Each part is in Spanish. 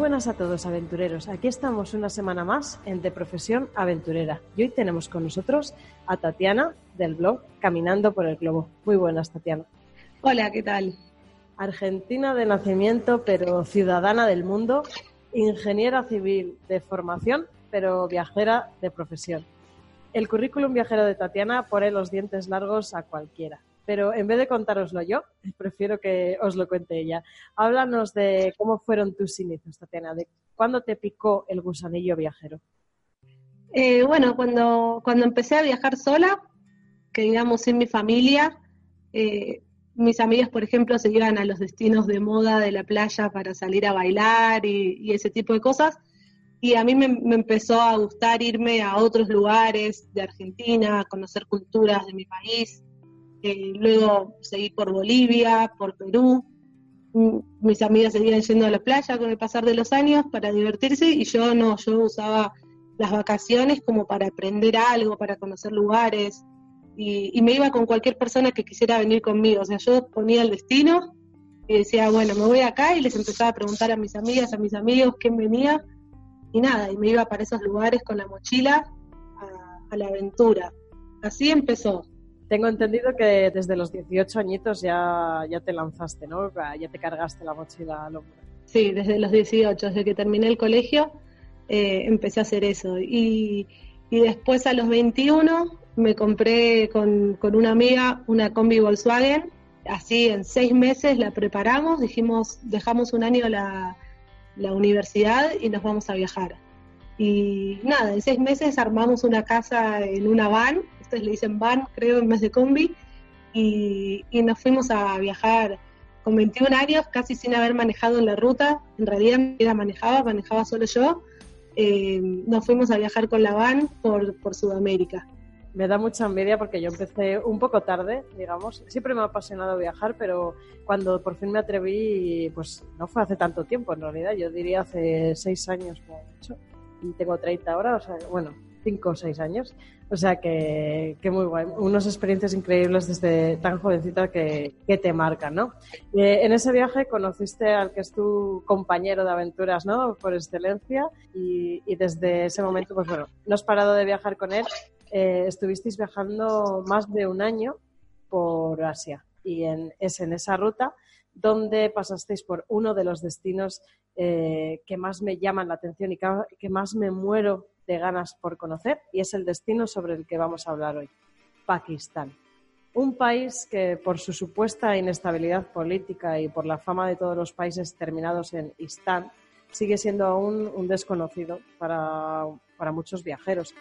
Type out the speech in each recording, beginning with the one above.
Buenas a todos aventureros. Aquí estamos una semana más en De Profesión Aventurera. Y hoy tenemos con nosotros a Tatiana del blog Caminando por el Globo. Muy buenas, Tatiana. Hola, ¿qué tal? Argentina de nacimiento, pero ciudadana del mundo, ingeniera civil de formación, pero viajera de profesión. El currículum viajero de Tatiana pone los dientes largos a cualquiera pero en vez de contároslo yo, prefiero que os lo cuente ella. Háblanos de cómo fueron tus inicios, Tatiana, de cuándo te picó el gusanillo viajero. Eh, bueno, cuando, cuando empecé a viajar sola, que digamos sin mi familia, eh, mis amigas, por ejemplo, se iban a los destinos de moda de la playa para salir a bailar y, ese tipo de cosas. Y a mí me, me, empezó a gustar irme a otros lugares de Argentina, conocer culturas de mi país. Eh, luego seguí por Bolivia, por Perú. Mm, mis amigas seguían yendo a la playa con el pasar de los años para divertirse y yo no, yo usaba las vacaciones como para aprender algo, para conocer lugares y, me iba con cualquier persona que quisiera venir conmigo. O sea, yo ponía el destino y decía, bueno, me voy acá y les empezaba a preguntar a mis amigas, a mis amigos quién venía y nada, y me iba para esos lugares con la mochila a la aventura. Así empezó. Tengo entendido que desde los 18 añitos ya, ya te lanzaste, ¿no? Ya te cargaste la mochila al hombro. Sí, desde los 18, desde que terminé el colegio, eh, empecé a hacer eso. Y, después a los 21 me compré con, una amiga una combi Volkswagen. Así en seis meses la preparamos, dijimos, dejamos un año la, la universidad y nos vamos a viajar. Y nada, en seis meses armamos una casa en una van ustedes le dicen van, creo, en vez de combi, y, nos fuimos a viajar con 21 años, casi sin haber manejado en la ruta, en realidad era manejaba, manejaba solo yo, eh, nos fuimos a viajar con la van por, por Sudamérica. Me da mucha envidia porque yo empecé un poco tarde, digamos. Siempre me ha apasionado viajar, pero cuando por fin me atreví, pues no fue hace tanto tiempo en realidad, yo diría hace seis años como mucho. Y tengo 30 ahora, o sea, bueno, cinco o seis años. O sea que, que, muy guay. Unas experiencias increíbles desde tan jovencita que, que te marcan, ¿no? Eh, en ese viaje conociste al que es tu compañero de aventuras, ¿no? Por excelencia. Y, y desde ese momento, pues bueno, no has parado de viajar con él. Eh, estuvisteis viajando más de un año por Asia. Y en, es en esa ruta donde pasasteis por uno de los destinos eh, que más me llaman la atención y que más me muero de ganas por conocer y es el destino sobre el que vamos a hablar hoy, Pakistán. Un país que por su supuesta inestabilidad política y por la fama de todos los países terminados en Istán, sigue siendo aún un desconocido para, para muchos viajeros.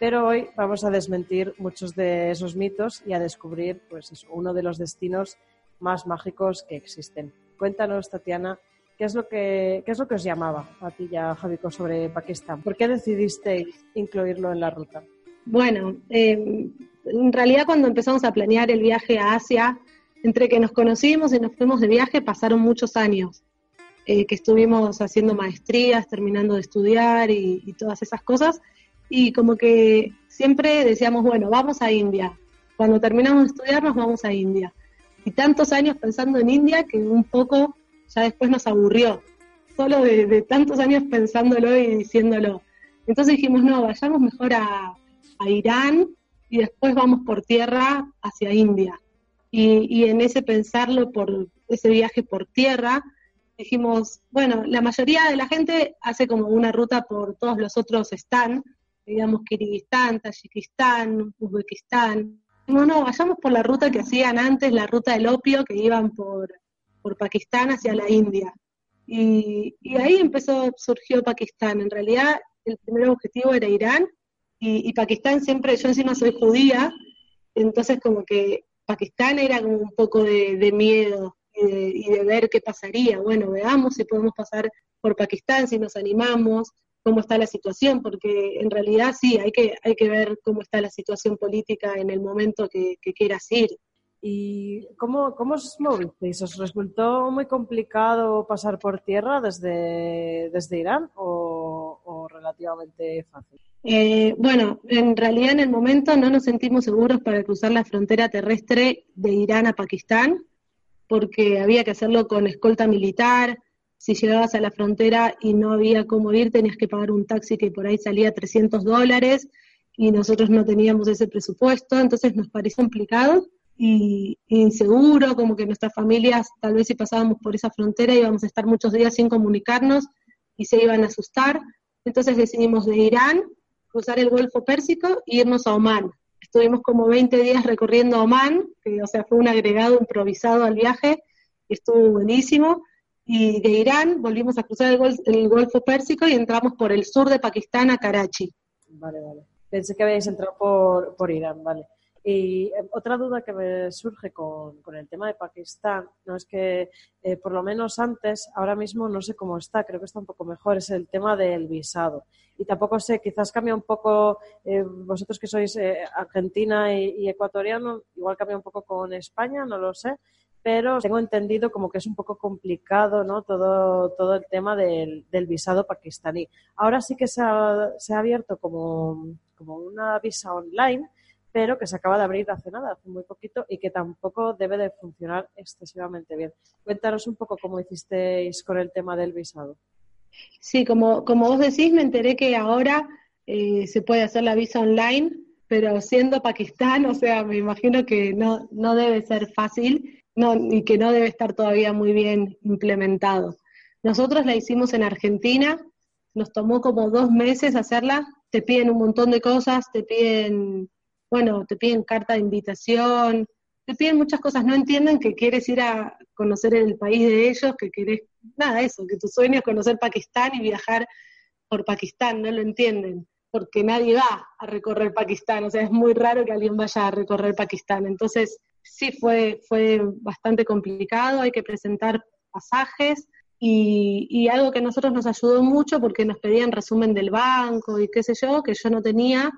Pero hoy vamos a desmentir muchos de esos mitos y a descubrir pues, uno de los destinos más mágicos que existen. Cuéntanos, Tatiana, ¿qué es lo que, qué es lo que os llamaba a ti ya, Javico, sobre Pakistán? ¿Por qué decidisteis incluirlo en la ruta? Bueno, eh, en realidad cuando empezamos a planear el viaje a Asia, entre que nos conocimos y nos fuimos de viaje pasaron muchos años. Eh, que estuvimos haciendo maestrías, terminando de estudiar y, todas esas cosas. Y como que siempre decíamos, bueno, vamos a India. Cuando terminamos de estudiar nos vamos a India. Y tantos años pensando en India que un poco ya después nos aburrió. Solo de, tantos años pensándolo y diciéndolo. Entonces dijimos, no, vayamos mejor a, Irán y después vamos por tierra hacia India. Y, en ese pensarlo por ese viaje por tierra, dijimos, bueno, la mayoría de la gente hace como una ruta por todos los otros están, digamos Kirguistán, Tayikistán, Uzbekistán. No, no, vayamos por la ruta que hacían antes, la ruta del opio, que iban por, por Pakistán hacia la India. Y, y, ahí empezó, surgió Pakistán. En realidad, el primer objetivo era Irán, y, y Pakistán siempre, yo encima soy judía, entonces como que Pakistán era como un poco de, de miedo, y de, ver qué pasaría. Bueno, veamos si podemos pasar por Pakistán, si nos animamos, cómo está la situación, porque en realidad sí, hay que, hay que ver cómo está la situación política en el momento que, quieras ir. ¿Y cómo, cómo os movisteis? ¿Os resultó muy complicado pasar por tierra desde, desde Irán o, relativamente fácil? Eh, bueno, en realidad en el momento no nos sentimos seguros para cruzar la frontera terrestre de Irán a Pakistán porque había que hacerlo con escolta militar. Si llegabas a la frontera y no había cómo ir, tenías que pagar un taxi que por ahí salía 300 dólares y nosotros no teníamos ese presupuesto, entonces nos pareció complicado y inseguro, como que nuestras familias, tal vez si pasábamos por esa frontera, íbamos a estar muchos días sin comunicarnos y se iban a asustar. Entonces decidimos de Irán cruzar el Golfo Pérsico e irnos a Omán. Estuvimos como 20 días recorriendo Oman, que o sea, fue un agregado improvisado al viaje, y estuvo buenísimo. Y de Irán volvimos a cruzar el, Golfo Pérsico y entramos por el sur de Pakistán a Karachi. Vale, vale. Pensé que habíais entrado por, por Irán, vale. Y eh, otra duda que me surge con, con, el tema de Pakistán, no es que eh, por lo menos antes, ahora mismo no sé cómo está, creo que está un poco mejor, es el tema del visado. Y tampoco sé, quizás cambia un poco, eh, vosotros que sois argentina y, ecuatoriano, igual cambia un poco con España, no lo sé, pero tengo entendido como que es un poco complicado ¿no? todo, todo el tema del, del visado pakistaní. Ahora sí que se ha, se ha abierto como, como una visa online pero que se acaba de abrir hace nada, hace muy poquito, y que tampoco debe de funcionar excesivamente bien. Cuéntanos un poco cómo hicisteis con el tema del visado. Sí, como, como vos decís, me enteré que ahora eh, se puede hacer la visa online, pero siendo Pakistán, o sea, me imagino que no, no debe ser fácil no, y que no debe estar todavía muy bien implementado. Nosotros la hicimos en Argentina, nos tomó como dos meses hacerla, te piden un montón de cosas, te piden bueno, te piden carta de invitación, te piden muchas cosas, no entienden que quieres ir a conocer el país de ellos, que querés, nada, eso, que tu sueño es conocer Pakistán y viajar por Pakistán, no lo entienden, porque nadie va a recorrer Pakistán, o sea, es muy raro que alguien vaya a recorrer Pakistán, entonces sí fue, fue bastante complicado, hay que presentar pasajes, y, y, algo que a nosotros nos ayudó mucho porque nos pedían resumen del banco y qué sé yo, que yo no tenía,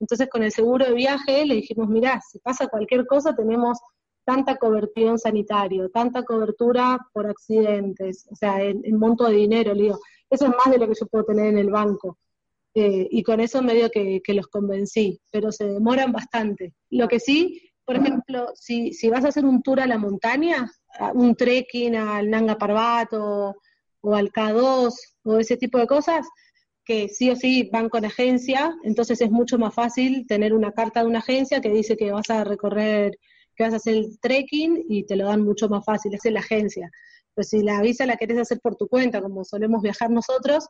entonces con el seguro de viaje le dijimos, mirá, si pasa cualquier cosa tenemos tanta cobertura en sanitario, tanta cobertura por accidentes, o sea, en, monto de dinero, le digo, eso es más de lo que yo puedo tener en el banco. Eh, y con eso medio que, los convencí, pero se demoran bastante. Lo que sí, por ejemplo, si, si vas a hacer un tour a la montaña, un trekking al Nanga Parbato o al K2 o ese tipo de cosas, que sí o sí van con agencia, entonces es mucho más fácil tener una carta de una agencia que dice que vas a recorrer, que vas a hacer el trekking y te lo dan mucho más fácil, es la agencia. Pero si la visa la querés hacer por tu cuenta, como solemos viajar nosotros,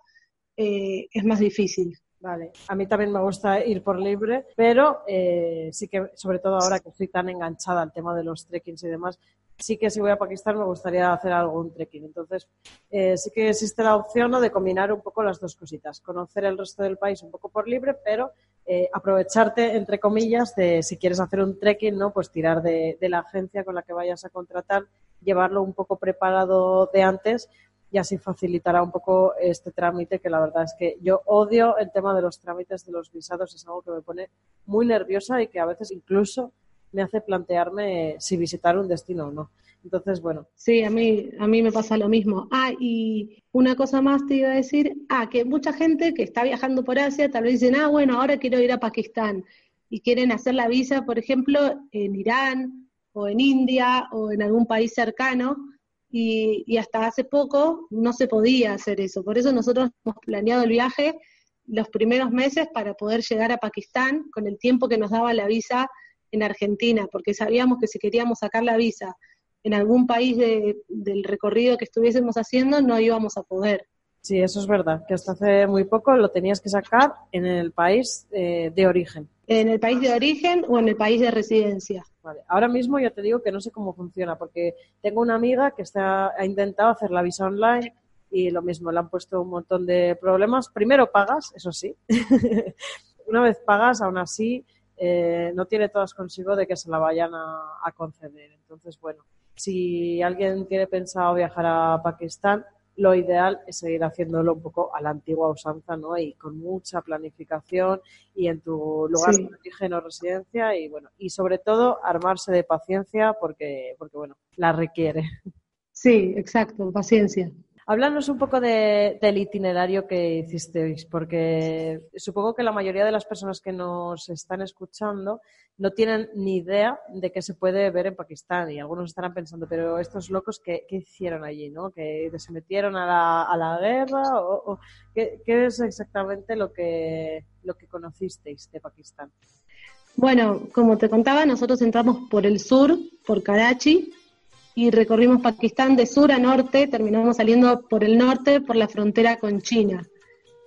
eh, es más difícil. Vale, a mí también me gusta ir por libre, pero eh, sí que, sobre todo ahora que estoy tan enganchada al tema de los trekkings y demás, sí que si voy a Pakistán me gustaría hacer algún trekking. Entonces, eh, sí que existe la opción de combinar un poco las dos cositas, conocer el resto del país un poco por libre, pero eh, aprovecharte, entre comillas, de si quieres hacer un trekking, ¿no? Pues tirar de, de, la agencia con la que vayas a contratar, llevarlo un poco preparado de antes y así facilitará un poco este trámite que la verdad es que yo odio el tema de los trámites de los visados, es algo que me pone muy nerviosa y que a veces incluso me hace plantearme si visitar un destino o no. Entonces, bueno. Sí, a mí, a mí me pasa lo mismo. Ah, y una cosa más te iba a decir, ah, que mucha gente que está viajando por Asia tal vez dicen, ah, bueno, ahora quiero ir a Pakistán y quieren hacer la visa, por ejemplo, en Irán o en India o en algún país cercano, y, y hasta hace poco no se podía hacer eso. Por eso nosotros hemos planeado el viaje los primeros meses para poder llegar a Pakistán con el tiempo que nos daba la visa en Argentina, porque sabíamos que si queríamos sacar la visa en algún país del recorrido que estuviésemos haciendo, no íbamos a poder. Sí, eso es verdad, que hasta hace muy poco lo tenías que sacar en el país eh, de origen. En el país de origen o en el país de residencia. Vale. Ahora mismo yo te digo que no sé cómo funciona, porque tengo una amiga que está, ha intentado hacer la visa online y lo mismo, le han puesto un montón de problemas. Primero pagas, eso sí. una vez pagas, aún así, eh, no tiene todas consigo de que se la vayan a, conceder. Entonces, bueno, si alguien tiene pensado viajar a Pakistán, lo ideal es seguir haciéndolo un poco a la antigua usanza, ¿no? Y con mucha planificación y en tu lugar de origen o residencia y bueno, y sobre todo armarse de paciencia porque, porque bueno, la requiere. Sí, exacto, paciencia. Háblanos un poco del itinerario que hicisteis, porque supongo que la mayoría de las personas que nos están escuchando no tienen ni idea de qué se puede ver en Pakistán y algunos estarán pensando, pero estos locos, ¿qué, hicieron allí? ¿no? ¿Que se metieron a la, guerra? ¿O, ¿qué, es exactamente lo que, lo que conocisteis de Pakistán? Bueno, como te contaba, nosotros entramos por el sur, por Karachi, y recorrimos Pakistán de sur a norte, terminamos saliendo por el norte, por la frontera con China.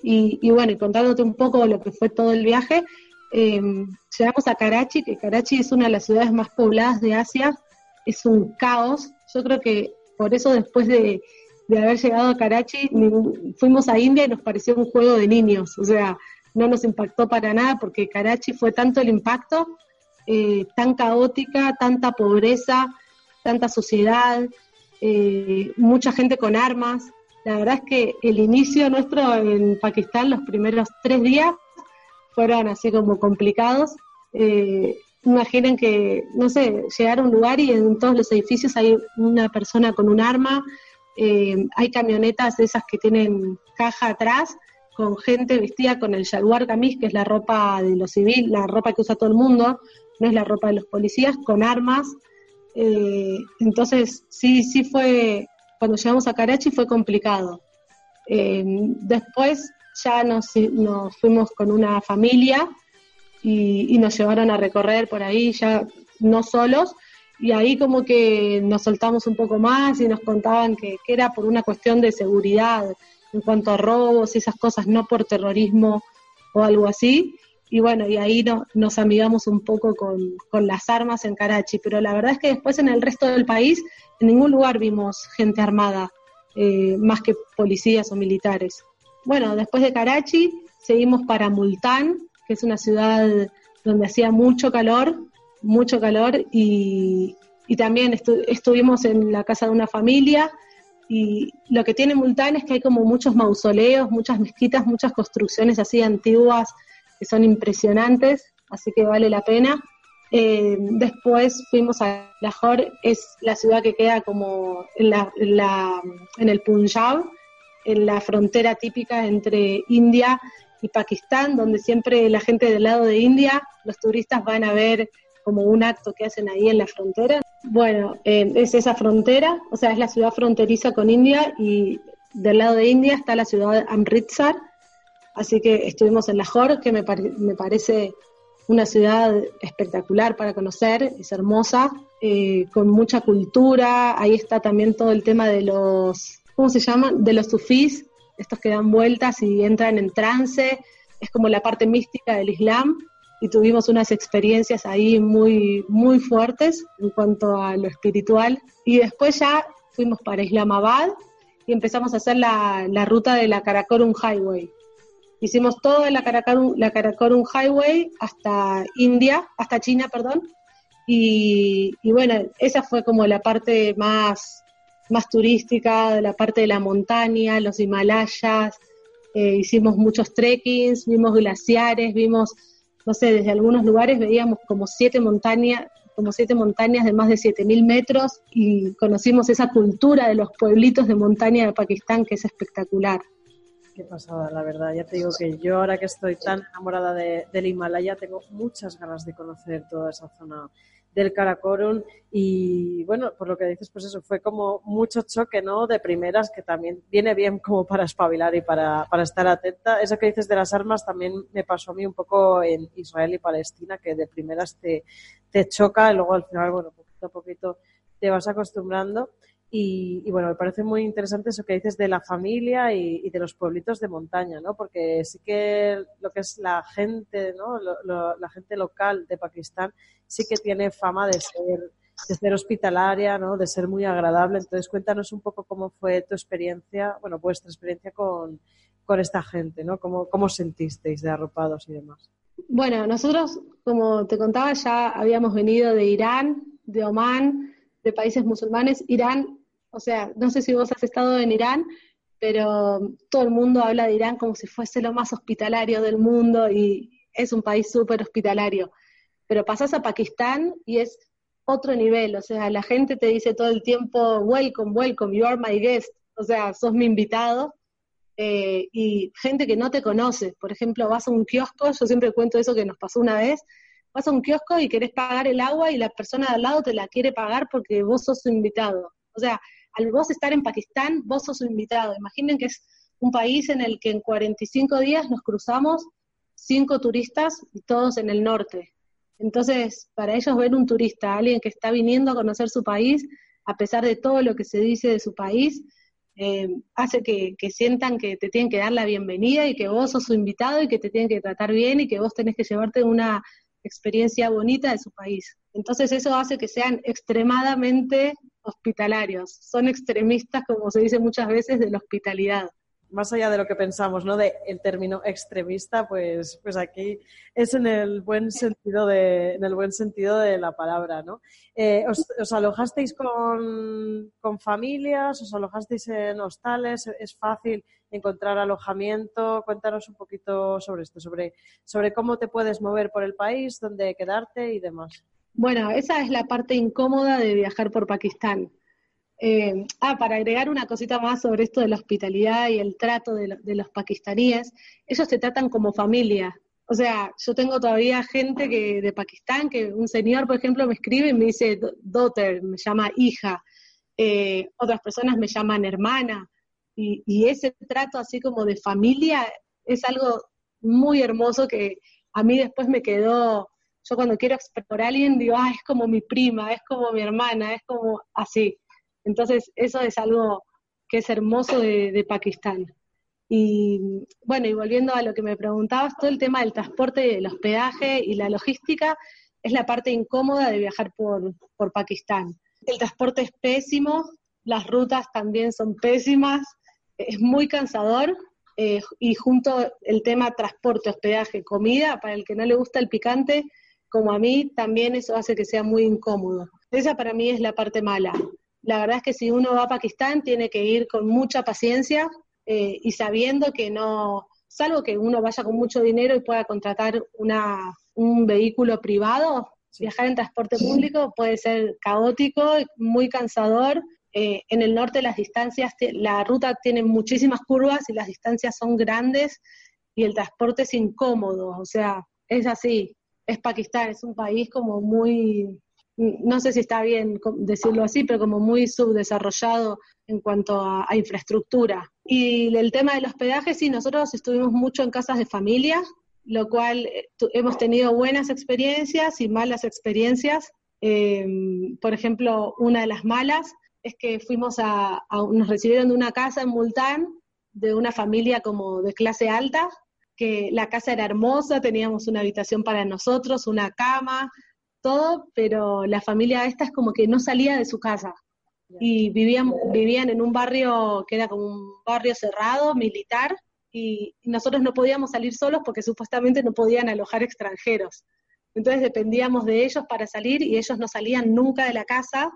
Y, bueno, y contándote un poco lo que fue todo el viaje, em, llegamos a Karachi, que Karachi es una de las ciudades más pobladas de Asia, es un caos. Yo creo que por eso después de, haber llegado a Karachi, fuimos a India y nos pareció un juego de niños, o sea, no nos impactó para nada porque Karachi fue tanto el impacto, eh, tan caótica, tanta pobreza, tanta suciedad, eh, mucha gente con armas. La verdad es que el inicio nuestro en Pakistán, los primeros tres días, fueron así como complicados. Eh, imaginen que, no sé, llegar a un lugar y en todos los edificios hay una persona con un arma, eh, hay camionetas esas que tienen caja atrás, con gente vestida con el shalwar kameez, que es la ropa de los civiles, la ropa que usa todo el mundo, no es la ropa de los policías, con armas, eh, entonces, sí, sí fue, cuando llegamos a Karachi fue complicado. Eh, después ya nos, fuimos con una familia y, nos llevaron a recorrer por ahí, ya no solos, y ahí como que nos soltamos un poco más y nos contaban que, que era por una cuestión de seguridad en cuanto a robos y esas cosas, no por terrorismo o algo así y bueno, y ahí nos amigamos un poco con, las armas en Karachi, pero la verdad es que después en el resto del país, en ningún lugar vimos gente armada, eh, más que policías o militares. Bueno, después de Karachi, seguimos para Multán, que es una ciudad donde hacía mucho calor, mucho calor, y, también estuvimos en la casa de una familia, y lo que tiene Multán es que hay como muchos mausoleos, muchas mezquitas, muchas construcciones así antiguas, son impresionantes, así que vale la pena. Eh, después fuimos a Lahore, es la ciudad que queda como en, la, el Punjab, en la frontera típica entre India y Pakistán, donde siempre la gente del lado de India, los turistas van a ver como un acto que hacen ahí en la frontera. Bueno, eh, es esa frontera, o sea, es la ciudad fronteriza con India y del lado de India está la ciudad Amritsar, Así que estuvimos en Lahore, que me, me parece una ciudad espectacular para conocer, es hermosa, eh, con mucha cultura. Ahí está también todo el tema de los, ¿cómo se llaman? De los sufís, estos que dan vueltas y entran en trance. Es como la parte mística del Islam y tuvimos unas experiencias ahí muy, muy fuertes en cuanto a lo espiritual. Y después ya fuimos para Islamabad y empezamos a hacer la, la ruta de la Karakorum Highway Hicimos toda la Karakorum, la Highway hasta India, hasta China, perdón. Y, bueno, esa fue como la parte más, más turística, la parte de la montaña, los Himalayas. Eh, hicimos muchos trekkings, vimos glaciares, vimos, no sé, desde algunos lugares veíamos como siete montañas, como siete montañas de más de 7.000 metros y conocimos esa cultura de los pueblitos de montaña de Pakistán que es espectacular. Qué pasada, la verdad. Ya te digo que yo ahora que estoy tan enamorada de, del Himalaya tengo muchas ganas de conocer toda esa zona del Karakorum y bueno, por lo que dices, pues eso, fue como mucho choque, ¿no? De primeras, que también viene bien como para espabilar y para, para estar atenta. Eso que dices de las armas también me pasó a mí un poco en Israel y Palestina, que de primeras te, te choca y luego al final, bueno, poquito a poquito te vas acostumbrando. Y, bueno, me parece muy interesante eso que dices de la familia y, de los pueblitos de montaña, ¿no? Porque sí que lo que es la gente, ¿no? la gente local de Pakistán sí que tiene fama de ser, de ser hospitalaria, ¿no? De ser muy agradable. Entonces, cuéntanos un poco cómo fue tu experiencia, bueno, vuestra experiencia con, con esta gente, ¿no? ¿Cómo, ¿Cómo sentisteis de arropados y demás? Bueno, nosotros, como te contaba, ya habíamos venido de Irán, de Omán, de países musulmanes. Irán o sea, no sé si vos has estado en Irán, pero todo el mundo habla de Irán como si fuese lo más hospitalario del mundo y es un país súper hospitalario. Pero pasás a Pakistán y es otro nivel, o sea, la gente te dice todo el tiempo, welcome, welcome, you are my guest, o sea, sos mi invitado, eh, y gente que no te conoce, por ejemplo, vas a un kiosco, yo siempre cuento eso que nos pasó una vez, vas a un kiosco y querés pagar el agua y la persona de al lado te la quiere pagar porque vos sos su invitado. O sea, al vos estar en Pakistán, vos sos un invitado. Imaginen que es un país en el que en 45 días nos cruzamos cinco turistas y todos en el norte. Entonces, para ellos ver un turista, alguien que está viniendo a conocer su país, a pesar de todo lo que se dice de su país, eh, hace que, que, sientan que te tienen que dar la bienvenida y que vos sos su invitado y que te tienen que tratar bien y que vos tenés que llevarte una experiencia bonita de su país. Entonces eso hace que sean extremadamente hospitalarios, son extremistas, como se dice muchas veces, de la hospitalidad. Más allá de lo que pensamos, ¿no? De el término extremista, pues, pues aquí es en el buen sentido de, en el buen sentido de la palabra, ¿no? Eh, os, alojasteis con, con familias? ¿Os alojasteis en hostales? ¿Es fácil encontrar alojamiento? Cuéntanos un poquito sobre esto, sobre, sobre cómo te puedes mover por el país, dónde quedarte y demás. Bueno, esa es la parte incómoda de viajar por Pakistán. Eh, ah, para agregar una cosita más sobre esto de la hospitalidad y el trato de, los pakistaníes, ellos se tratan como familia. O sea, yo tengo todavía gente que de Pakistán, que un señor, por ejemplo, me escribe y me dice daughter, me llama hija. Eh, otras personas me llaman hermana. Y, y ese trato así como de familia es algo muy hermoso que a mí después me quedó yo cuando quiero explorar a alguien digo, ah, es como mi prima, es como mi hermana, es como así. Entonces, eso es algo que es hermoso de, Pakistán. Y bueno, y volviendo a lo que me preguntabas, todo el tema del transporte, el hospedaje y la logística es la parte incómoda de viajar por, por Pakistán. El transporte es pésimo, las rutas también son pésimas, es muy cansador eh, y junto el tema transporte, hospedaje, comida, para el que no le gusta el picante, como a mí, también eso hace que sea muy incómodo. Esa para mí es la parte mala. La verdad es que si uno va a Pakistán tiene que ir con mucha paciencia eh, y sabiendo que no, salvo que uno vaya con mucho dinero y pueda contratar una, un vehículo privado, viajar en transporte público puede ser caótico, muy cansador. Eh, en el norte las distancias, la ruta tiene muchísimas curvas y las distancias son grandes y el transporte es incómodo, o sea, es así es Pakistán, es un país como muy, no sé si está bien decirlo así, pero como muy subdesarrollado en cuanto a, infraestructura. Y el tema del hospedaje, sí, nosotros estuvimos mucho en casas de familia, lo cual eh, hemos tenido buenas experiencias y malas experiencias. Em, por ejemplo, una de las malas es que fuimos a, a, nos recibieron de una casa en Multán, de una familia como de clase alta, que la casa era hermosa, teníamos una habitación para nosotros, una cama, todo, pero la familia esta es como que no salía de su casa. Y vivían, vivían en un barrio que era como un barrio cerrado, militar, y nosotros no podíamos salir solos porque supuestamente no podían alojar extranjeros. Entonces dependíamos de ellos para salir y ellos no salían nunca de la casa.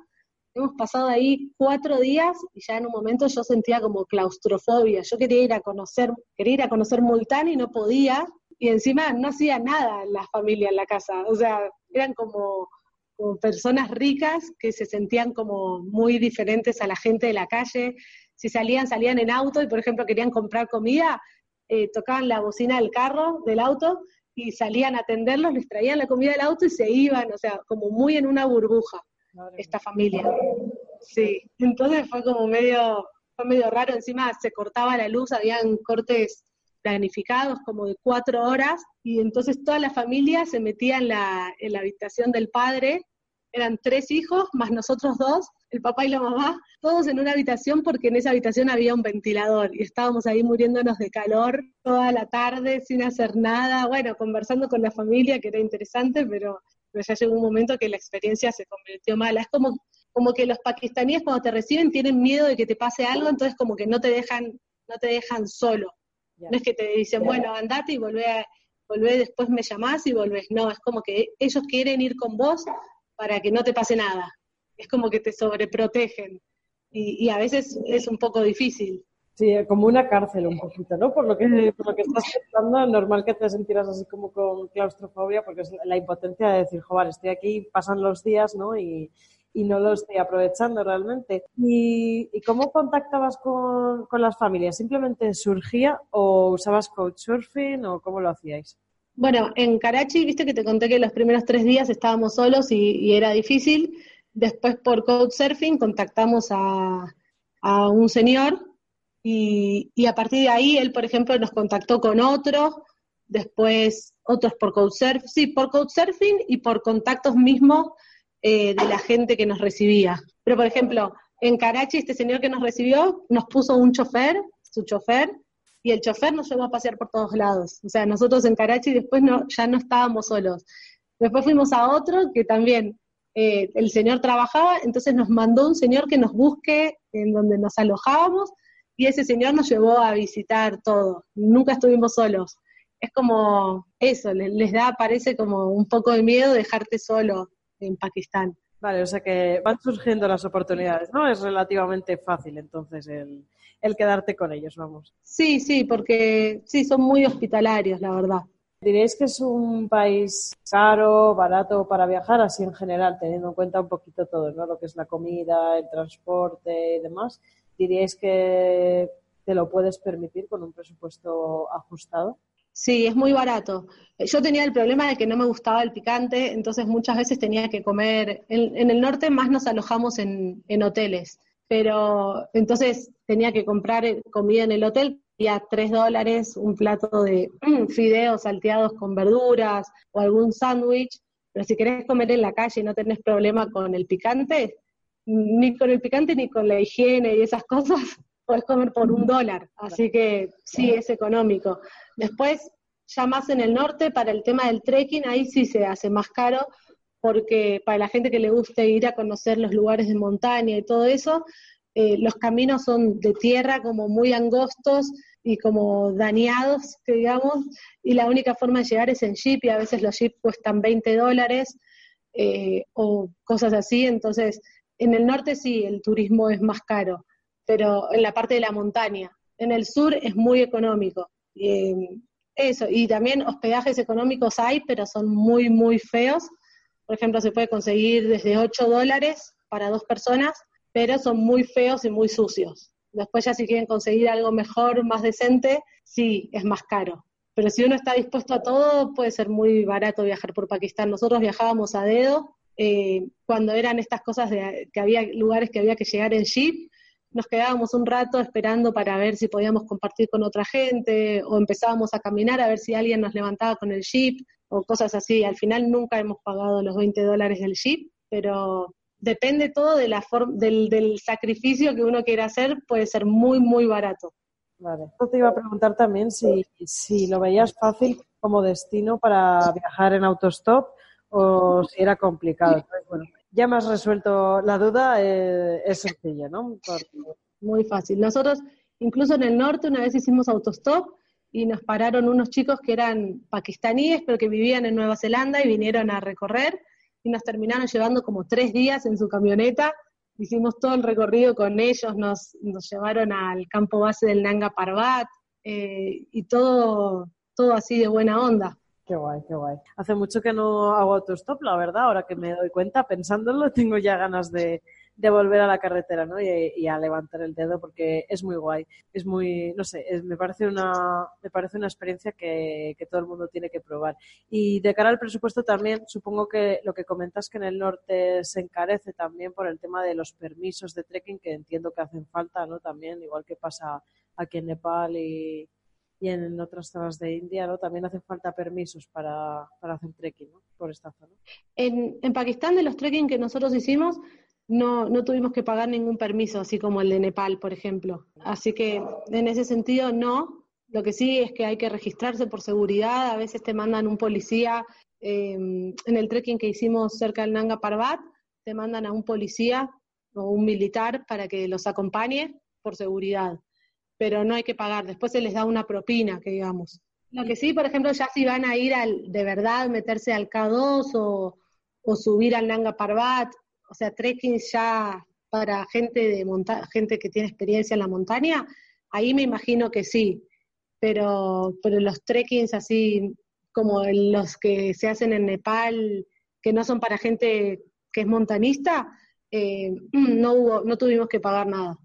Hemos pasado ahí cuatro días y ya en un momento yo sentía como claustrofobia. Yo quería ir a conocer, quería ir a conocer Multán y no podía. Y encima no hacía nada la familia en la casa. O sea, eran como, como personas ricas que se sentían como muy diferentes a la gente de la calle si salían, salían en auto y, por ejemplo, querían comprar comida, eh, tocaban la bocina del carro, del auto, y salían a atenderlos, les traían la comida del auto y se iban, o sea, como muy en una burbuja, esta familia. Sí, entonces fue como medio, fue medio raro, encima se cortaba la luz, habían cortes planificados como de cuatro horas, y entonces toda la familia se metía en la, en la habitación del padre, eran tres hijos, más nosotros dos, el papá y la mamá, todos en una habitación porque en esa habitación había un ventilador y estábamos ahí muriéndonos de calor toda la tarde sin hacer nada, bueno, conversando con la familia que era interesante, pero, ya llegó un momento que la experiencia se convirtió mala. Es como, como que los pakistaníes cuando te reciben tienen miedo de que te pase algo, entonces como que no te dejan, no te dejan solo. No es que te dicen, bueno, andate y volvé, a, volvé, después me llamás y volvés. No, es como que ellos quieren ir con vos para que no te pase nada es como que te sobreprotegen y, a veces es un poco difícil. Sí, como una cárcel un poquito, ¿no? Por lo que, por lo que estás pensando, normal que te sentieras así como con claustrofobia, porque es la impotencia de decir, joder, estoy aquí, pasan los días, ¿no? Y, y no lo estoy aprovechando realmente. ¿Y, y cómo contactabas con, con, las familias? ¿Simplemente surgía o usabas Couchsurfing o cómo lo hacíais? Bueno, en Karachi, viste que te conté que los primeros tres días estábamos solos y, y era difícil. Después por Couchsurfing contactamos a, un señor y, a partir de ahí él, por ejemplo, nos contactó con otro, después otros por Couchsurfing, sí, por Couchsurfing y por contactos mismos eh, de la gente que nos recibía. Pero, por ejemplo, en Karachi este señor que nos recibió nos puso un chofer, su chofer, y el chofer nos llevó a pasear por todos lados. O sea, nosotros en Karachi después no, ya no estábamos solos. Después fuimos a otro que también eh, el señor trabajaba, entonces nos mandó un señor que nos busque en donde nos alojábamos y ese señor nos llevó a visitar todo. Nunca estuvimos solos. Es como eso, les, da, parece como un poco de miedo dejarte solo en Pakistán. Vale, o sea que van surgiendo las oportunidades, ¿no? Es relativamente fácil entonces el, el quedarte con ellos, vamos. Sí, sí, porque sí, son muy hospitalarios, la verdad. ¿Diréis que es un país caro, barato para viajar, así en general, teniendo en cuenta un poquito todo, ¿no? Lo que es la comida, el transporte y demás. ¿Diríais que te lo puedes permitir con un presupuesto ajustado? Sí, es muy barato. Yo tenía el problema de que no me gustaba el picante, entonces muchas veces tenía que comer. En, el norte más nos alojamos en, en hoteles, pero entonces tenía que comprar comida en el hotel y a 3 dólares un plato de fideos salteados con verduras o algún sándwich, pero si querés comer en la calle y no tenés problema con el picante, ni con el picante ni con la higiene y esas cosas, podés comer por un dólar, así que sí, es económico. Después, ya más en el norte, para el tema del trekking, ahí sí se hace más caro, porque para la gente que le guste ir a conocer los lugares de montaña y todo eso, eh, los caminos son de tierra como muy angostos y como dañados, digamos, y la única forma de llegar es en jeep y a veces los jeeps cuestan 20 dólares eh, o cosas así, entonces en el norte sí, el turismo es más caro, pero en la parte de la montaña, en el sur es muy económico. Eh, eso, y también hospedajes económicos hay, pero son muy, muy feos. Por ejemplo, se puede conseguir desde 8 dólares para dos personas pero son muy feos y muy sucios. Después ya si quieren conseguir algo mejor, más decente, sí, es más caro. Pero si uno está dispuesto a todo, puede ser muy barato viajar por Pakistán. Nosotros viajábamos a dedo, eh, cuando eran estas cosas de que había lugares que había que llegar en jeep, nos quedábamos un rato esperando para ver si podíamos compartir con otra gente, o empezábamos a caminar a ver si alguien nos levantaba con el jeep, o cosas así. Al final nunca hemos pagado los 20 dólares del jeep, pero depende todo de la del, del sacrificio que uno quiera hacer, puede ser muy, muy barato. Vale. Esto te iba a preguntar también si, si lo veías fácil como destino para viajar en autostop o si era complicado. bueno, ya me has resuelto la duda, eh, es sencillo, ¿no? Muy fácil. Nosotros, incluso en el norte, una vez hicimos autostop y nos pararon unos chicos que eran pakistaníes, pero que vivían en Nueva Zelanda y vinieron a recorrer y nos terminaron llevando como tres días en su camioneta. Hicimos todo el recorrido con ellos, nos, nos llevaron al campo base del Nanga Parbat eh, y todo, todo así de buena onda. Qué guay, qué guay. Hace mucho que no hago autostop, la verdad, ahora que me doy cuenta, pensándolo, tengo ya ganas de, volver a la carretera, ¿no? Y, a levantar el dedo porque es muy guay. Es muy, no sé, me parece una, me parece una experiencia que, que, todo el mundo tiene que probar. Y de cara al presupuesto también, supongo que lo que comentas que en el norte se encarece también por el tema de los permisos de trekking que entiendo que hacen falta, ¿no? También, igual que pasa aquí en Nepal y, y en otras zonas de India, ¿no? También hacen falta permisos para, para hacer trekking, ¿no? Por esta zona. En, en Pakistán, de los trekking que nosotros hicimos, no, no tuvimos que pagar ningún permiso, así como el de Nepal, por ejemplo. Así que en ese sentido no. Lo que sí es que hay que registrarse por seguridad. A veces te mandan un policía. Em, en el trekking que hicimos cerca del Nanga Parbat, te mandan a un policía o un militar para que los acompañe por seguridad. Pero no hay que pagar. Después se les da una propina, que digamos. Lo que sí, por ejemplo, ya si van a ir al, de verdad, meterse al K2 o, o subir al Nanga Parbat, o sea, trekking ya para gente de gente que tiene experiencia en la montaña, ahí me imagino que sí, pero, pero los trekkings así como los que se hacen en Nepal, que no son para gente que es montanista, eh, no hubo, no tuvimos que pagar nada.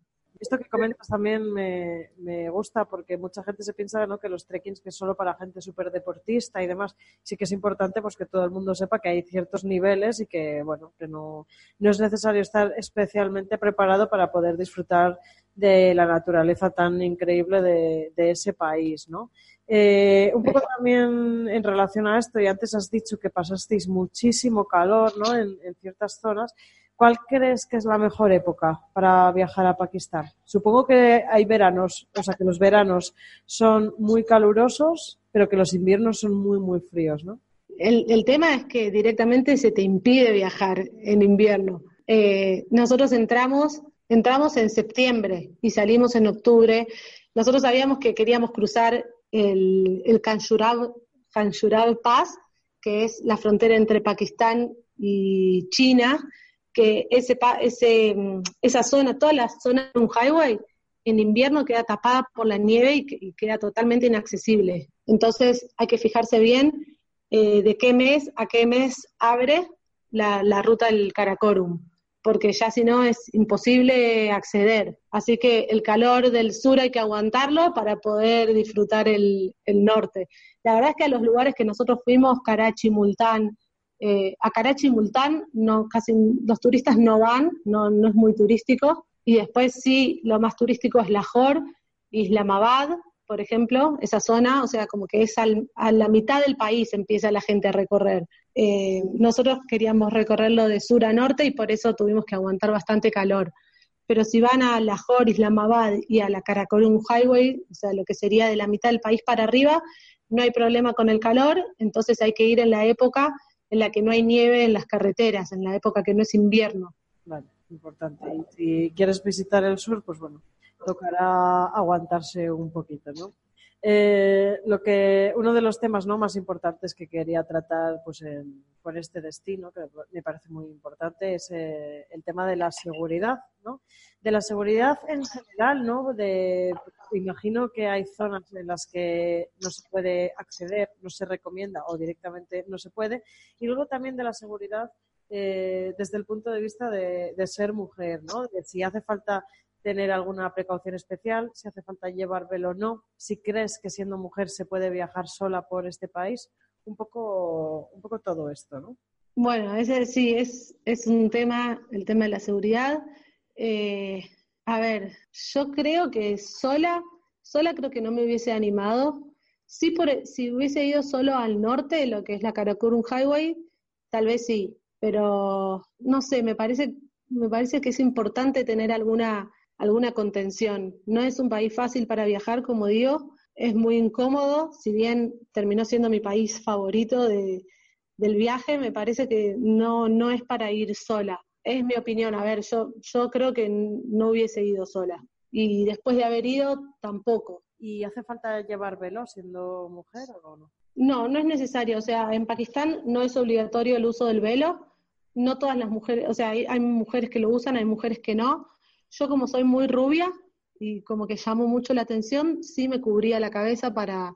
Esto que comentas también me, me, gusta porque mucha gente se piensa ¿no? que los trekkings que es solo para gente súper deportista y demás, sí que es importante pues que todo el mundo sepa que hay ciertos niveles y que bueno que no, no es necesario estar especialmente preparado para poder disfrutar de la naturaleza tan increíble de, de ese país, ¿no? Eh, un poco también en relación a esto, y antes has dicho que pasasteis muchísimo calor ¿no? en, en ciertas zonas. ¿Cuál crees que es la mejor época para viajar a Pakistán? Supongo que hay veranos, o sea, que los veranos son muy calurosos, pero que los inviernos son muy, muy fríos, ¿no? El, tema es que directamente se te impide viajar en invierno. Eh, nosotros entramos, entramos en septiembre y salimos en octubre. Nosotros sabíamos que queríamos cruzar el, el Kanshurab, Pass, que es la frontera entre Pakistán y China, que ese, ese, mm, esa zona, toda la zona de un highway, en invierno queda tapada por la nieve y, queda totalmente inaccesible. Entonces hay que fijarse bien eh, de qué mes a qué mes abre la, la ruta del Karakorum, porque ya si no es imposible acceder. Así que el calor del sur hay que aguantarlo para poder disfrutar el, el norte. La verdad es que a los lugares que nosotros fuimos, Karachi, Multán, eh, a Karachi y Multán no, casi los turistas no van, no, es muy turístico. Y después sí, lo más turístico es Lahore, Islamabad, por ejemplo, esa zona, o sea, como que es a la mitad del país empieza la gente a recorrer. Eh, nosotros queríamos recorrerlo de sur a norte y por eso tuvimos que aguantar bastante calor. Pero si van a Lahore, Islamabad y a la Karakorum Highway, o sea, lo que sería de la mitad del país para arriba, no hay problema con el calor, entonces hay que ir en la época en la que no hay nieve en las carreteras, en la época que no es invierno. Vale, importante. Y si quieres visitar el sur, pues bueno, tocará aguantarse un poquito, ¿no? Eh, lo que uno de los temas no más importantes que quería tratar pues con este destino que me parece muy importante es eh, el tema de la seguridad no de la seguridad en general no de imagino que hay zonas en las que no se puede acceder no se recomienda o directamente no se puede. Y luego también de la seguridad eh, desde el punto de vista de, ser mujer no si hace falta tener alguna precaución especial, si hace falta llevar velo o no, si crees que siendo mujer se puede viajar sola por este país, un poco, un poco todo esto, ¿no? Bueno, ese sí, es, es un tema, el tema de la seguridad. Eh, a ver, yo creo que sola, sola creo que no me hubiese animado. Sí, por, si hubiese ido solo al norte, lo que es la Karakorum Highway, tal vez sí, pero no sé, me parece, me parece que es importante tener alguna alguna contención. No es un país fácil para viajar, como digo, es muy incómodo, si bien terminó siendo mi país favorito de, del viaje, me parece que no, no es para ir sola. Es mi opinión, a ver, yo, yo creo que no hubiese ido sola. Y después de haber ido, tampoco. ¿Y hace falta llevar velo siendo mujer o no? No, no es necesario. O sea, en Pakistán no es obligatorio el uso del velo. No todas las mujeres, o sea, hay, hay mujeres que lo usan, hay mujeres que no. Yo como soy muy rubia y como que llamo mucho la atención, sí me cubría la cabeza para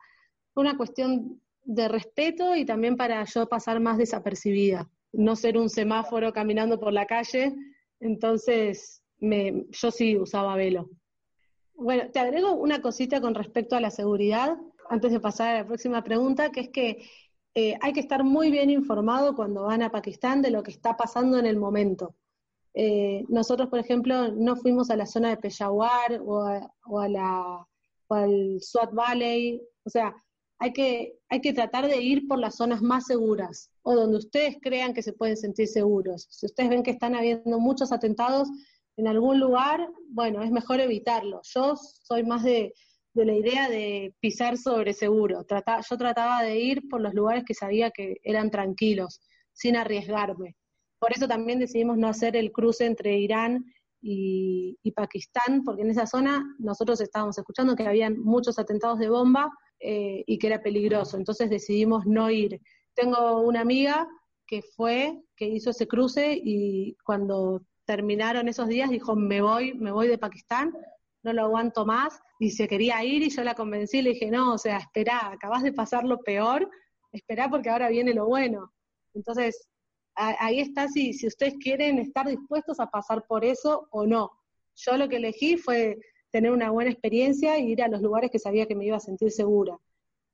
una cuestión de respeto y también para yo pasar más desapercibida, no ser un semáforo caminando por la calle. Entonces, me, yo sí usaba velo. Bueno, te agrego una cosita con respecto a la seguridad, antes de pasar a la próxima pregunta, que es que eh, hay que estar muy bien informado cuando van a Pakistán de lo que está pasando en el momento. Eh, nosotros, por ejemplo, no fuimos a la zona de Peshawar o, a, la, o al Swat Valley, o sea, hay que, hay que tratar de ir por las zonas más seguras o donde ustedes crean que se pueden sentir seguros. Si ustedes ven que están habiendo muchos atentados en algún lugar, bueno, es mejor evitarlo. Yo soy más de, la idea de pisar sobre seguro. yo trataba de ir por los lugares que sabía que eran tranquilos, sin arriesgarme. Por eso también decidimos no hacer el cruce entre Irán y, Pakistán, porque en esa zona nosotros estábamos escuchando que habían muchos atentados de bomba eh, y que era peligroso. Entonces decidimos no ir. Tengo una amiga que fue, que hizo ese cruce y cuando terminaron esos días dijo, me voy, me voy de Pakistán, no lo aguanto más, y se quería ir y yo la convencí, le dije, no, o sea, espera, acabas de pasar lo peor, espera porque ahora viene lo bueno. Entonces, ahí está si, si ustedes quieren estar dispuestos a pasar por eso o no. Yo lo que elegí fue tener una buena experiencia y ir a los lugares que sabía que me iba a sentir segura.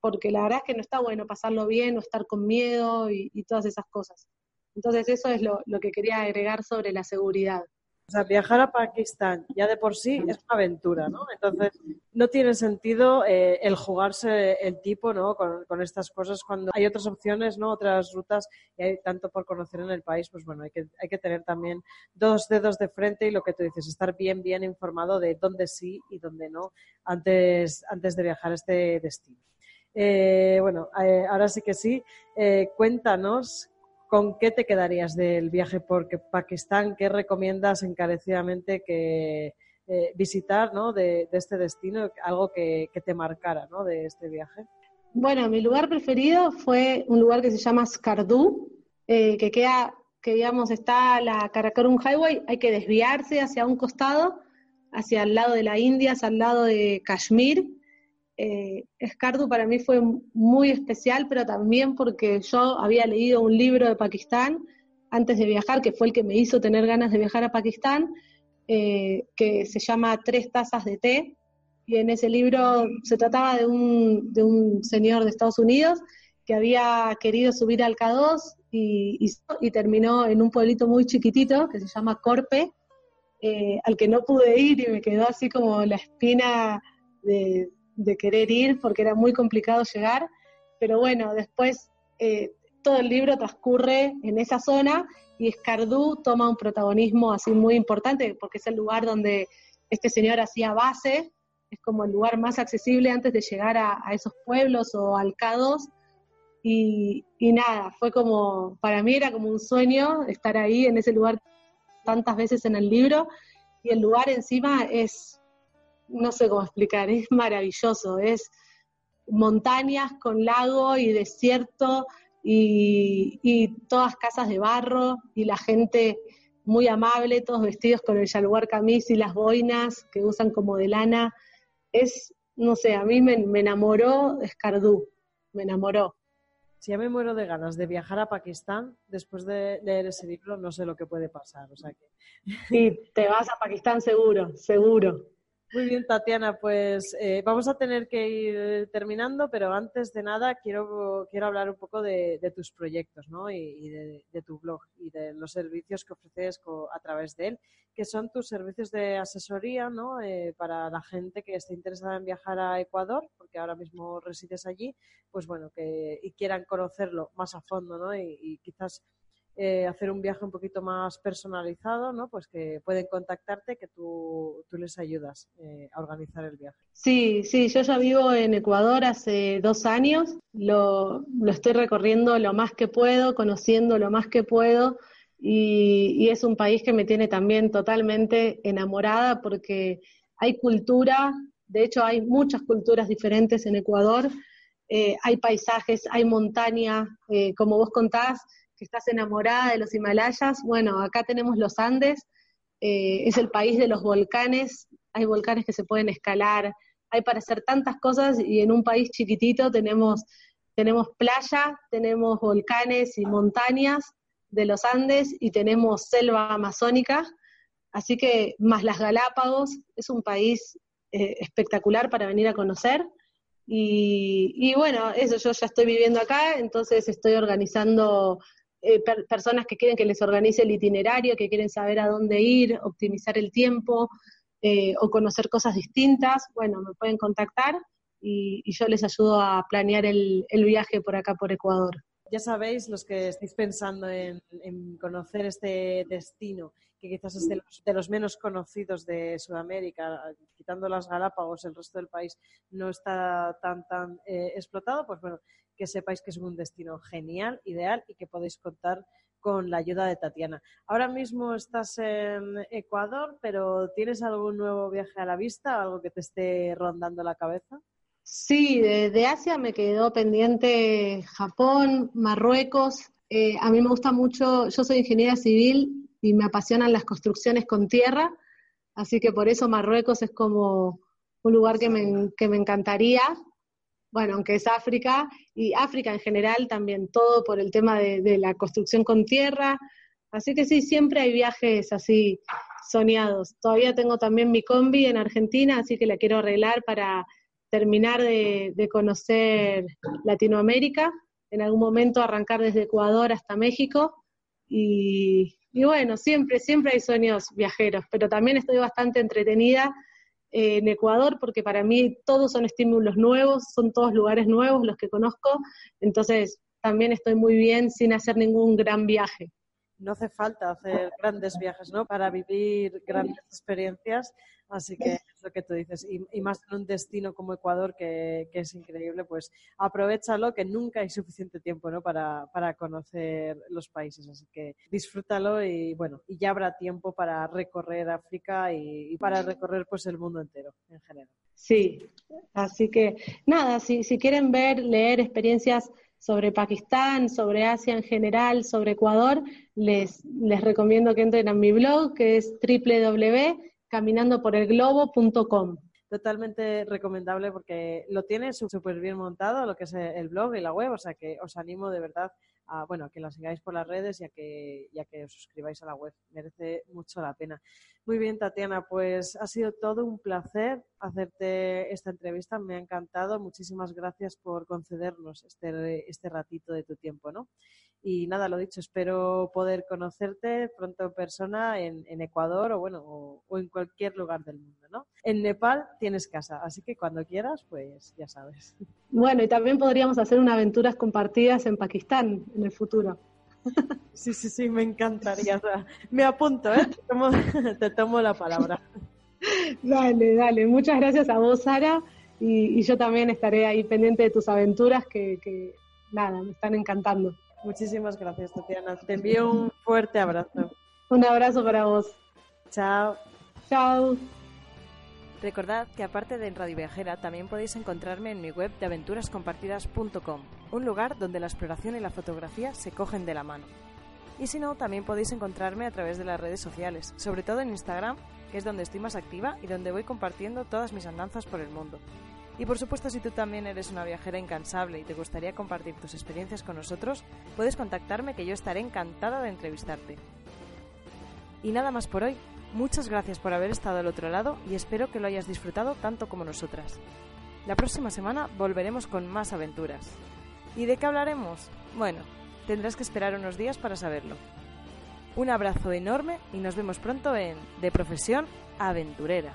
Porque la verdad es que no está bueno pasarlo bien o estar con miedo y, todas esas cosas. Entonces eso es lo, lo que quería agregar sobre la seguridad. O sea, viajar a Pakistán ya de por sí es una aventura, ¿no? Entonces, no tiene sentido eh, el jugarse el tipo, ¿no? Con, estas cosas cuando hay otras opciones, ¿no? Otras rutas y hay tanto por conocer en el país, pues bueno, hay que, hay que tener también dos dedos de frente y lo que tú dices, estar bien, bien informado de dónde sí y dónde no antes, antes de viajar a este destino. Eh, bueno, eh, ahora sí que sí. cuéntanos ¿Con qué te quedarías del viaje por Pakistán? ¿Qué recomiendas encarecidamente que eh, visitar ¿no? de, este destino? Algo que, te marcara ¿no? de este viaje. Bueno, mi lugar preferido fue un lugar que se llama Skardu, eh, que queda, que digamos, está la Karakorum Highway, hay que desviarse hacia un costado, hacia el lado de la India, hacia el lado de Kashmir, eh, para mí fue muy especial, pero también porque yo había leído un libro de Pakistán antes de viajar, que fue el que me hizo tener ganas de viajar a Pakistán, eh, que se llama Tres tazas de té. Y en ese libro se trataba de un, de un señor de Estados Unidos que había querido subir al K2 y, y, terminó en un pueblito muy chiquitito que se llama Corpe, eh, al que no pude ir y me quedó así como la espina de, de querer ir porque era muy complicado llegar, pero bueno, después eh, todo el libro transcurre en esa zona y Escardú toma un protagonismo así muy importante porque es el lugar donde este señor hacía base, es como el lugar más accesible antes de llegar a, esos pueblos o alcados. Y, y nada, fue como, para mí era como un sueño estar ahí en ese lugar tantas veces en el libro. Y el lugar encima es no sé cómo explicar, es maravilloso, es montañas con lago y desierto y, todas casas de barro y la gente muy amable, todos vestidos con el shalwar camis y las boinas que usan como de lana. Es, no sé, a mí me, enamoró Escardú, me enamoró. Si ya me muero de ganas de viajar a Pakistán, después de leer ese libro no sé lo que puede pasar. O sea que... Sí, te vas a Pakistán seguro, seguro. Muy bien, Tatiana, pues eh, vamos a tener que ir terminando, pero antes de nada quiero, quiero hablar un poco de, tus proyectos ¿no? y, de, tu blog y de los servicios que ofreces a través de él, que son tus servicios de asesoría ¿no? Eh, para la gente que esté interesada en viajar a Ecuador, porque ahora mismo resides allí, pues bueno, que y quieran conocerlo más a fondo ¿no? y quizás eh, hacer un viaje un poquito más personalizado, ¿no? Pues que pueden contactarte, que tú, tú les ayudas eh, a organizar el viaje. Sí, sí, yo ya vivo en Ecuador hace dos años, lo, lo estoy recorriendo lo más que puedo, conociendo lo más que puedo. Y, y, es un país que me tiene también totalmente enamorada porque hay cultura De hecho, hay muchas culturas diferentes en Ecuador. Eh, hay paisajes, hay montaña, eh, como vos contás, estás enamorada de los Himalayas. Bueno, acá tenemos los Andes, eh, es el país de los volcanes, hay volcanes que se pueden escalar, hay para hacer tantas cosas y en un país chiquitito tenemos, tenemos playa, tenemos volcanes y montañas de los Andes y tenemos selva amazónica, así que más las Galápagos, es un país eh, espectacular para venir a conocer. Y, bueno, eso yo ya estoy viviendo acá, entonces estoy organizando eh, personas que quieren que les organice el itinerario, que quieren saber a dónde ir, optimizar el tiempo eh, o conocer cosas distintas. Bueno, me pueden contactar y, yo les ayudo a planear el viaje por acá, por Ecuador ya sabéis, los que estáis pensando en, conocer este destino, que quizás es de los, menos conocidos de Sudamérica, quitando las Galápagos, el resto del país no está tan, tan eh, explotado, pues bueno, que sepáis que es un destino genial, ideal y que podéis contar con la ayuda de Tatiana. Ahora mismo estás en Ecuador, pero ¿tienes algún nuevo viaje a la vista, algo que te esté rondando la cabeza? Sí, de, Asia me quedó pendiente Japón, Marruecos. Eh, a mí me gusta mucho, yo soy ingeniera civil y me apasionan las construcciones con tierra, así que por eso Marruecos es como un lugar que me, que me encantaría. Bueno, aunque es África, y África en general también, todo por el tema de, la construcción con tierra. Así que sí, siempre hay viajes así soñados. Todavía tengo también mi combi en Argentina, así que la quiero arreglar para terminar de, conocer Latinoamérica, en algún momento arrancar desde Ecuador hasta México y, bueno, siempre, siempre hay sueños viajeros, pero también estoy bastante entretenida en Ecuador porque para mí todos son estímulos nuevos, son todos lugares nuevos los que conozco, entonces también estoy muy bien sin hacer ningún gran viaje no hace falta hacer grandes viajes, ¿no? Para vivir grandes experiencias, así que es lo que tú dices. Y, más en un destino como Ecuador, que, es increíble, pues aprovechalo, que nunca hay suficiente tiempo, ¿no? Para, conocer los países, así que disfrútalo y, bueno, y ya habrá tiempo para recorrer África y, para recorrer, pues, el mundo entero en general. Sí, así que nada, si, si quieren ver, leer experiencias sobre Pakistán, sobre Asia en general, sobre Ecuador, les, les recomiendo que entren a mi blog, que es www.caminandoporelglobo.com. Totalmente recomendable porque lo tiene súper bien montado, lo que es el blog y la web, o sea que os animo de verdad a, bueno, que la sigáis por las redes y a que, ya que os suscribáis a la web. Merece mucho la pena. Muy bien, Tatiana, pues ha sido todo un placer hacerte esta entrevista. Me ha encantado. Muchísimas gracias por concedernos este, este ratito de tu tiempo, ¿no? Y nada, lo dicho, espero poder conocerte pronto en persona en, Ecuador o bueno, o, en cualquier lugar del mundo, ¿no? En Nepal tienes casa, así que cuando quieras, pues ya sabes. Bueno, y también podríamos hacer unas aventuras compartidas en Pakistán en el futuro. Sí, sí, sí, me encantaría. me apunto, ¿eh? Te tomo, la palabra. Dale, dale. Muchas gracias a vos, Sara. Y, yo también estaré ahí pendiente de tus aventuras que, que, nada, me están encantando. Muchísimas gracias, Tatiana. Te envío un fuerte abrazo. Un abrazo para vos. Chao. Chao. Recordad que aparte de en Radio Viajera también podéis encontrarme en mi web de aventurascompartidas.com, un lugar donde la exploración y la fotografía se cogen de la mano. Y si no, también podéis encontrarme a través de las redes sociales, sobre todo en Instagram, que es donde estoy más activa y donde voy compartiendo todas mis andanzas por el mundo. Y por supuesto, si tú también eres una viajera incansable y te gustaría compartir tus experiencias con nosotros, puedes contactarme que yo estaré encantada de entrevistarte. Y nada más por hoy. Muchas gracias por haber estado al otro lado y espero que lo hayas disfrutado tanto como nosotras. La próxima semana volveremos con más aventuras. ¿Y de qué hablaremos? Bueno, tendrás que esperar unos días para saberlo. Un abrazo enorme y nos vemos pronto en De Profesión Aventurera.